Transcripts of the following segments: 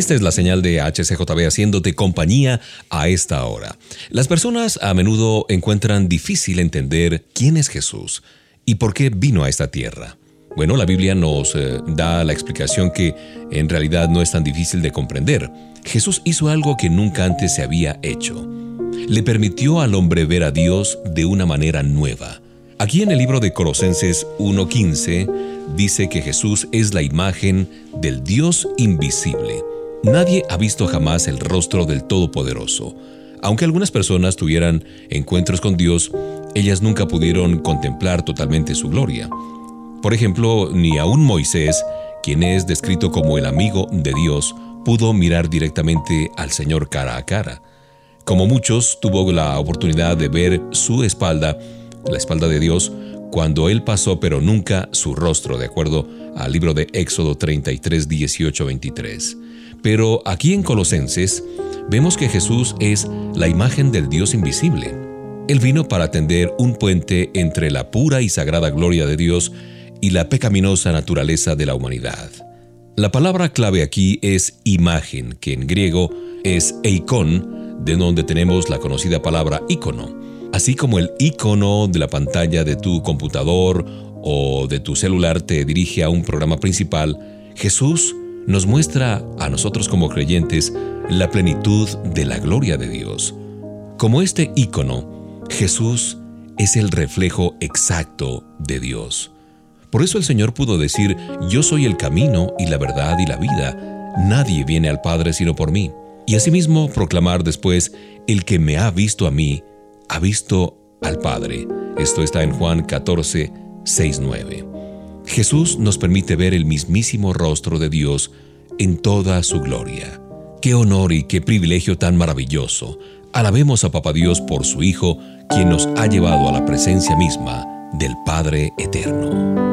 Esta es la señal de HCJB haciéndote compañía a esta hora. Las personas a menudo encuentran difícil entender quién es Jesús y por qué vino a esta tierra. Bueno, la Biblia nos eh, da la explicación que en realidad no es tan difícil de comprender. Jesús hizo algo que nunca antes se había hecho. Le permitió al hombre ver a Dios de una manera nueva. Aquí en el libro de Colosenses 1.15 dice que Jesús es la imagen del Dios invisible Nadie ha visto jamás el rostro del Todopoderoso. Aunque algunas personas tuvieran encuentros con Dios, ellas nunca pudieron contemplar totalmente su gloria. Por ejemplo, ni aun Moisés, quien es descrito como el amigo de Dios, pudo mirar directamente al Señor cara a cara. Como muchos, tuvo la oportunidad de ver su espalda, la espalda de Dios, cuando Él pasó, pero nunca su rostro, de acuerdo al libro de Éxodo 33, 18, 23. Pero aquí en Colosenses vemos que Jesús es la imagen del Dios invisible. Él vino para tender un puente entre la pura y sagrada gloria de Dios y la pecaminosa naturaleza de la humanidad. La palabra clave aquí es imagen, que en griego es eikon, de donde tenemos la conocida palabra icono. Así como el icono de la pantalla de tu computador o de tu celular te dirige a un programa principal, Jesús nos muestra a nosotros como creyentes la plenitud de la gloria de Dios. Como este ícono, Jesús es el reflejo exacto de Dios. Por eso el Señor pudo decir, yo soy el camino y la verdad y la vida. Nadie viene al Padre sino por mí. Y asimismo proclamar después, el que me ha visto a mí, ha visto al Padre. Esto está en Juan 14, 6, 9. Jesús nos permite ver el mismísimo rostro de Dios en toda su gloria. Qué honor y qué privilegio tan maravilloso. Alabemos a Papa Dios por su Hijo, quien nos ha llevado a la presencia misma del Padre Eterno.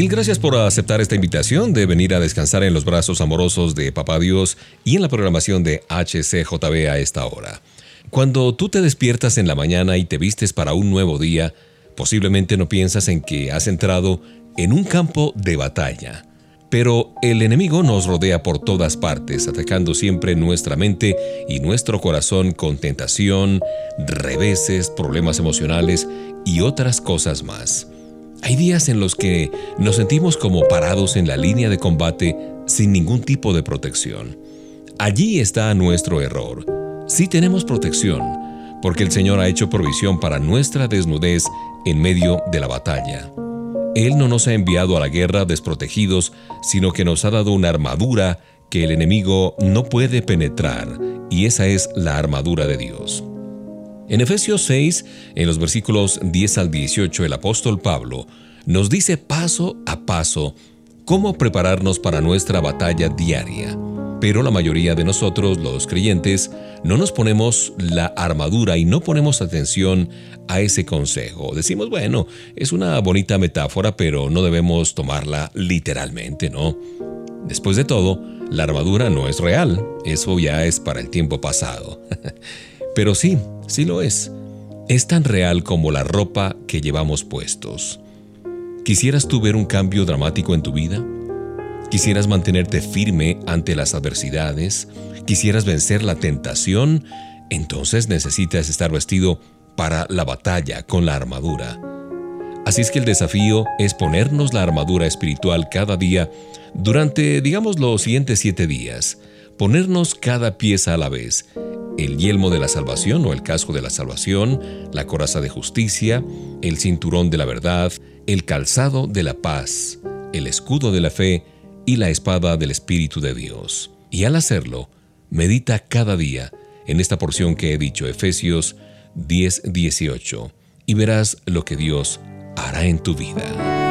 Mil gracias por aceptar esta invitación de venir a descansar en los brazos amorosos de Papá Dios y en la programación de HCJB a esta hora. Cuando tú te despiertas en la mañana y te vistes para un nuevo día, posiblemente no piensas en que has entrado en un campo de batalla. Pero el enemigo nos rodea por todas partes, atacando siempre nuestra mente y nuestro corazón con tentación, reveses, problemas emocionales y otras cosas más. Hay días en los que nos sentimos como parados en la línea de combate sin ningún tipo de protección. Allí está nuestro error. Sí tenemos protección, porque el Señor ha hecho provisión para nuestra desnudez en medio de la batalla. Él no nos ha enviado a la guerra desprotegidos, sino que nos ha dado una armadura que el enemigo no puede penetrar, y esa es la armadura de Dios. En Efesios 6, en los versículos 10 al 18, el apóstol Pablo nos dice paso a paso cómo prepararnos para nuestra batalla diaria. Pero la mayoría de nosotros, los creyentes, no nos ponemos la armadura y no ponemos atención a ese consejo. Decimos, bueno, es una bonita metáfora, pero no debemos tomarla literalmente, ¿no? Después de todo, la armadura no es real, eso ya es para el tiempo pasado. Pero sí, sí lo es. Es tan real como la ropa que llevamos puestos. ¿Quisieras tú ver un cambio dramático en tu vida? ¿Quisieras mantenerte firme ante las adversidades? ¿Quisieras vencer la tentación? Entonces necesitas estar vestido para la batalla con la armadura. Así es que el desafío es ponernos la armadura espiritual cada día durante, digamos, los siguientes siete días. Ponernos cada pieza a la vez el yelmo de la salvación o el casco de la salvación, la coraza de justicia, el cinturón de la verdad, el calzado de la paz, el escudo de la fe y la espada del Espíritu de Dios. Y al hacerlo, medita cada día en esta porción que he dicho, Efesios 10:18, y verás lo que Dios hará en tu vida.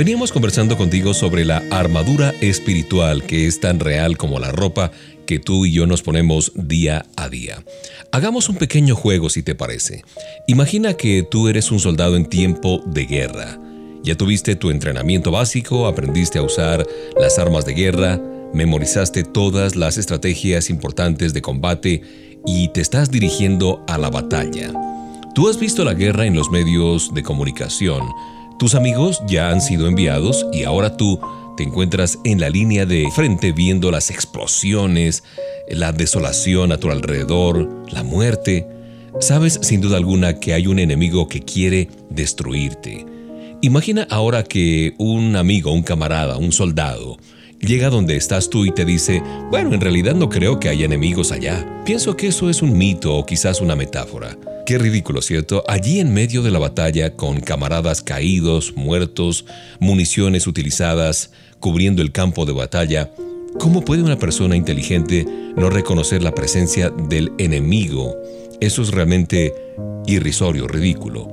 Veníamos conversando contigo sobre la armadura espiritual que es tan real como la ropa que tú y yo nos ponemos día a día. Hagamos un pequeño juego si te parece. Imagina que tú eres un soldado en tiempo de guerra. Ya tuviste tu entrenamiento básico, aprendiste a usar las armas de guerra, memorizaste todas las estrategias importantes de combate y te estás dirigiendo a la batalla. Tú has visto la guerra en los medios de comunicación, tus amigos ya han sido enviados y ahora tú te encuentras en la línea de frente viendo las explosiones, la desolación a tu alrededor, la muerte. Sabes sin duda alguna que hay un enemigo que quiere destruirte. Imagina ahora que un amigo, un camarada, un soldado, llega donde estás tú y te dice, bueno, en realidad no creo que haya enemigos allá. Pienso que eso es un mito o quizás una metáfora. Qué ridículo, ¿cierto? Allí en medio de la batalla, con camaradas caídos, muertos, municiones utilizadas, cubriendo el campo de batalla, ¿cómo puede una persona inteligente no reconocer la presencia del enemigo? Eso es realmente irrisorio, ridículo.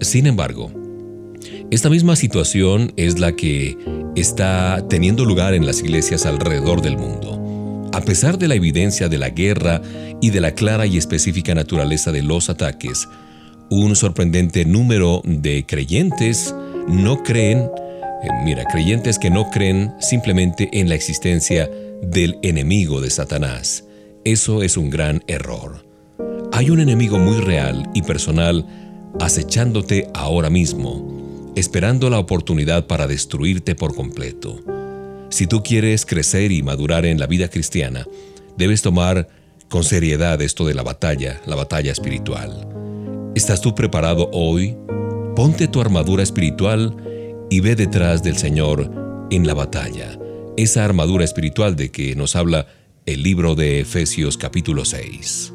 Sin embargo, esta misma situación es la que está teniendo lugar en las iglesias alrededor del mundo. A pesar de la evidencia de la guerra y de la clara y específica naturaleza de los ataques, un sorprendente número de creyentes no creen, eh, mira, creyentes que no creen simplemente en la existencia del enemigo de Satanás. Eso es un gran error. Hay un enemigo muy real y personal acechándote ahora mismo, esperando la oportunidad para destruirte por completo. Si tú quieres crecer y madurar en la vida cristiana, debes tomar con seriedad esto de la batalla, la batalla espiritual. ¿Estás tú preparado hoy? Ponte tu armadura espiritual y ve detrás del Señor en la batalla. Esa armadura espiritual de que nos habla el libro de Efesios capítulo 6.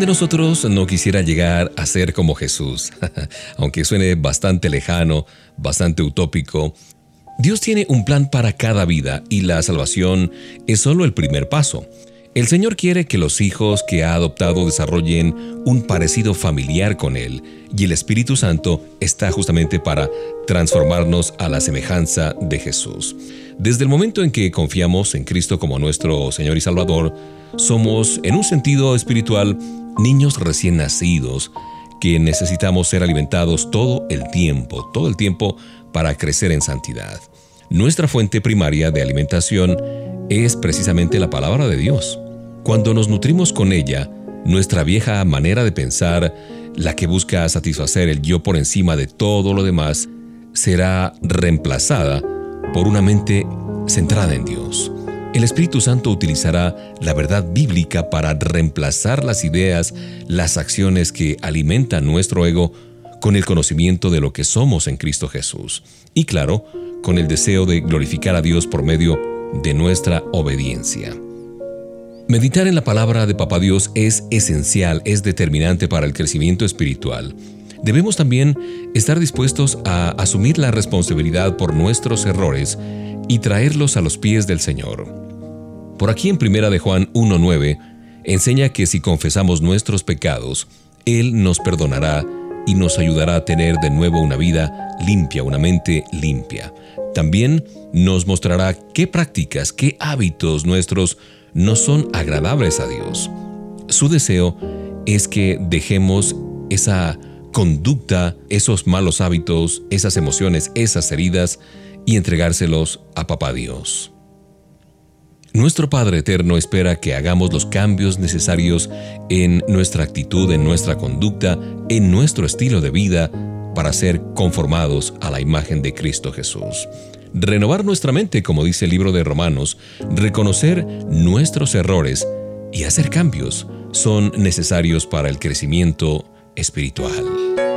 ¿Quién de nosotros no quisiera llegar a ser como Jesús? Aunque suene bastante lejano, bastante utópico, Dios tiene un plan para cada vida y la salvación es solo el primer paso. El Señor quiere que los hijos que ha adoptado desarrollen un parecido familiar con Él y el Espíritu Santo está justamente para transformarnos a la semejanza de Jesús. Desde el momento en que confiamos en Cristo como nuestro Señor y Salvador, somos, en un sentido espiritual, niños recién nacidos que necesitamos ser alimentados todo el tiempo, todo el tiempo para crecer en santidad. Nuestra fuente primaria de alimentación es precisamente la palabra de Dios. Cuando nos nutrimos con ella, nuestra vieja manera de pensar, la que busca satisfacer el yo por encima de todo lo demás, será reemplazada por una mente centrada en Dios. El Espíritu Santo utilizará la verdad bíblica para reemplazar las ideas, las acciones que alimentan nuestro ego con el conocimiento de lo que somos en Cristo Jesús. Y claro, con el deseo de glorificar a Dios por medio de nuestra obediencia. Meditar en la palabra de Papá Dios es esencial, es determinante para el crecimiento espiritual. Debemos también estar dispuestos a asumir la responsabilidad por nuestros errores y traerlos a los pies del Señor. Por aquí en Primera de Juan 1.9 enseña que si confesamos nuestros pecados, Él nos perdonará y nos ayudará a tener de nuevo una vida limpia, una mente limpia. También nos mostrará qué prácticas, qué hábitos nuestros no son agradables a Dios. Su deseo es que dejemos esa conducta, esos malos hábitos, esas emociones, esas heridas, y entregárselos a Papá Dios. Nuestro Padre Eterno espera que hagamos los cambios necesarios en nuestra actitud, en nuestra conducta, en nuestro estilo de vida, para ser conformados a la imagen de Cristo Jesús. Renovar nuestra mente, como dice el libro de Romanos, reconocer nuestros errores y hacer cambios son necesarios para el crecimiento espiritual.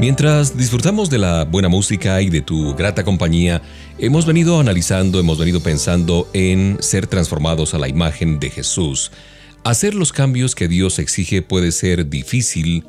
Mientras disfrutamos de la buena música y de tu grata compañía, hemos venido analizando, hemos venido pensando en ser transformados a la imagen de Jesús. Hacer los cambios que Dios exige puede ser difícil,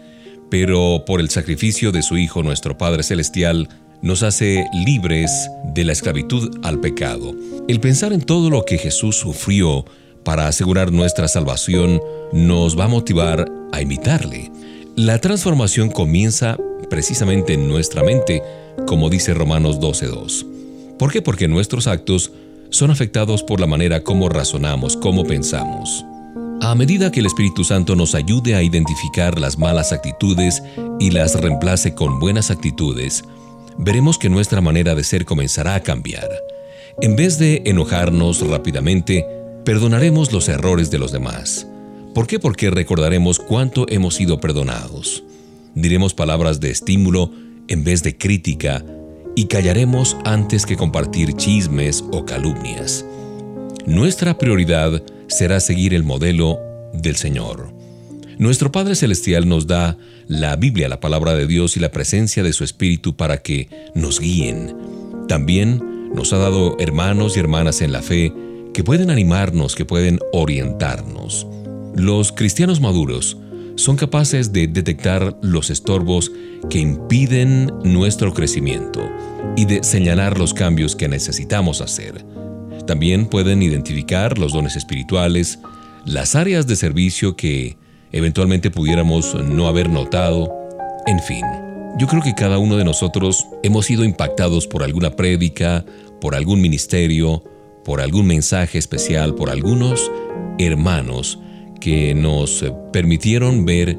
pero por el sacrificio de su Hijo nuestro Padre Celestial, nos hace libres de la esclavitud al pecado. El pensar en todo lo que Jesús sufrió para asegurar nuestra salvación nos va a motivar a imitarle. La transformación comienza precisamente en nuestra mente, como dice Romanos 12.2. ¿Por qué? Porque nuestros actos son afectados por la manera como razonamos, como pensamos. A medida que el Espíritu Santo nos ayude a identificar las malas actitudes y las reemplace con buenas actitudes, veremos que nuestra manera de ser comenzará a cambiar. En vez de enojarnos rápidamente, perdonaremos los errores de los demás. ¿Por qué? Porque recordaremos cuánto hemos sido perdonados diremos palabras de estímulo en vez de crítica y callaremos antes que compartir chismes o calumnias. Nuestra prioridad será seguir el modelo del Señor. Nuestro Padre Celestial nos da la Biblia, la palabra de Dios y la presencia de su Espíritu para que nos guíen. También nos ha dado hermanos y hermanas en la fe que pueden animarnos, que pueden orientarnos. Los cristianos maduros son capaces de detectar los estorbos que impiden nuestro crecimiento y de señalar los cambios que necesitamos hacer. También pueden identificar los dones espirituales, las áreas de servicio que eventualmente pudiéramos no haber notado, en fin. Yo creo que cada uno de nosotros hemos sido impactados por alguna prédica, por algún ministerio, por algún mensaje especial, por algunos hermanos que nos permitieron ver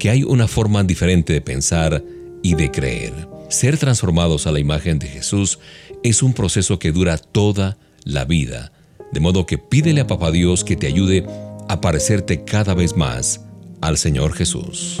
que hay una forma diferente de pensar y de creer. Ser transformados a la imagen de Jesús es un proceso que dura toda la vida, de modo que pídele a Papá Dios que te ayude a parecerte cada vez más al Señor Jesús.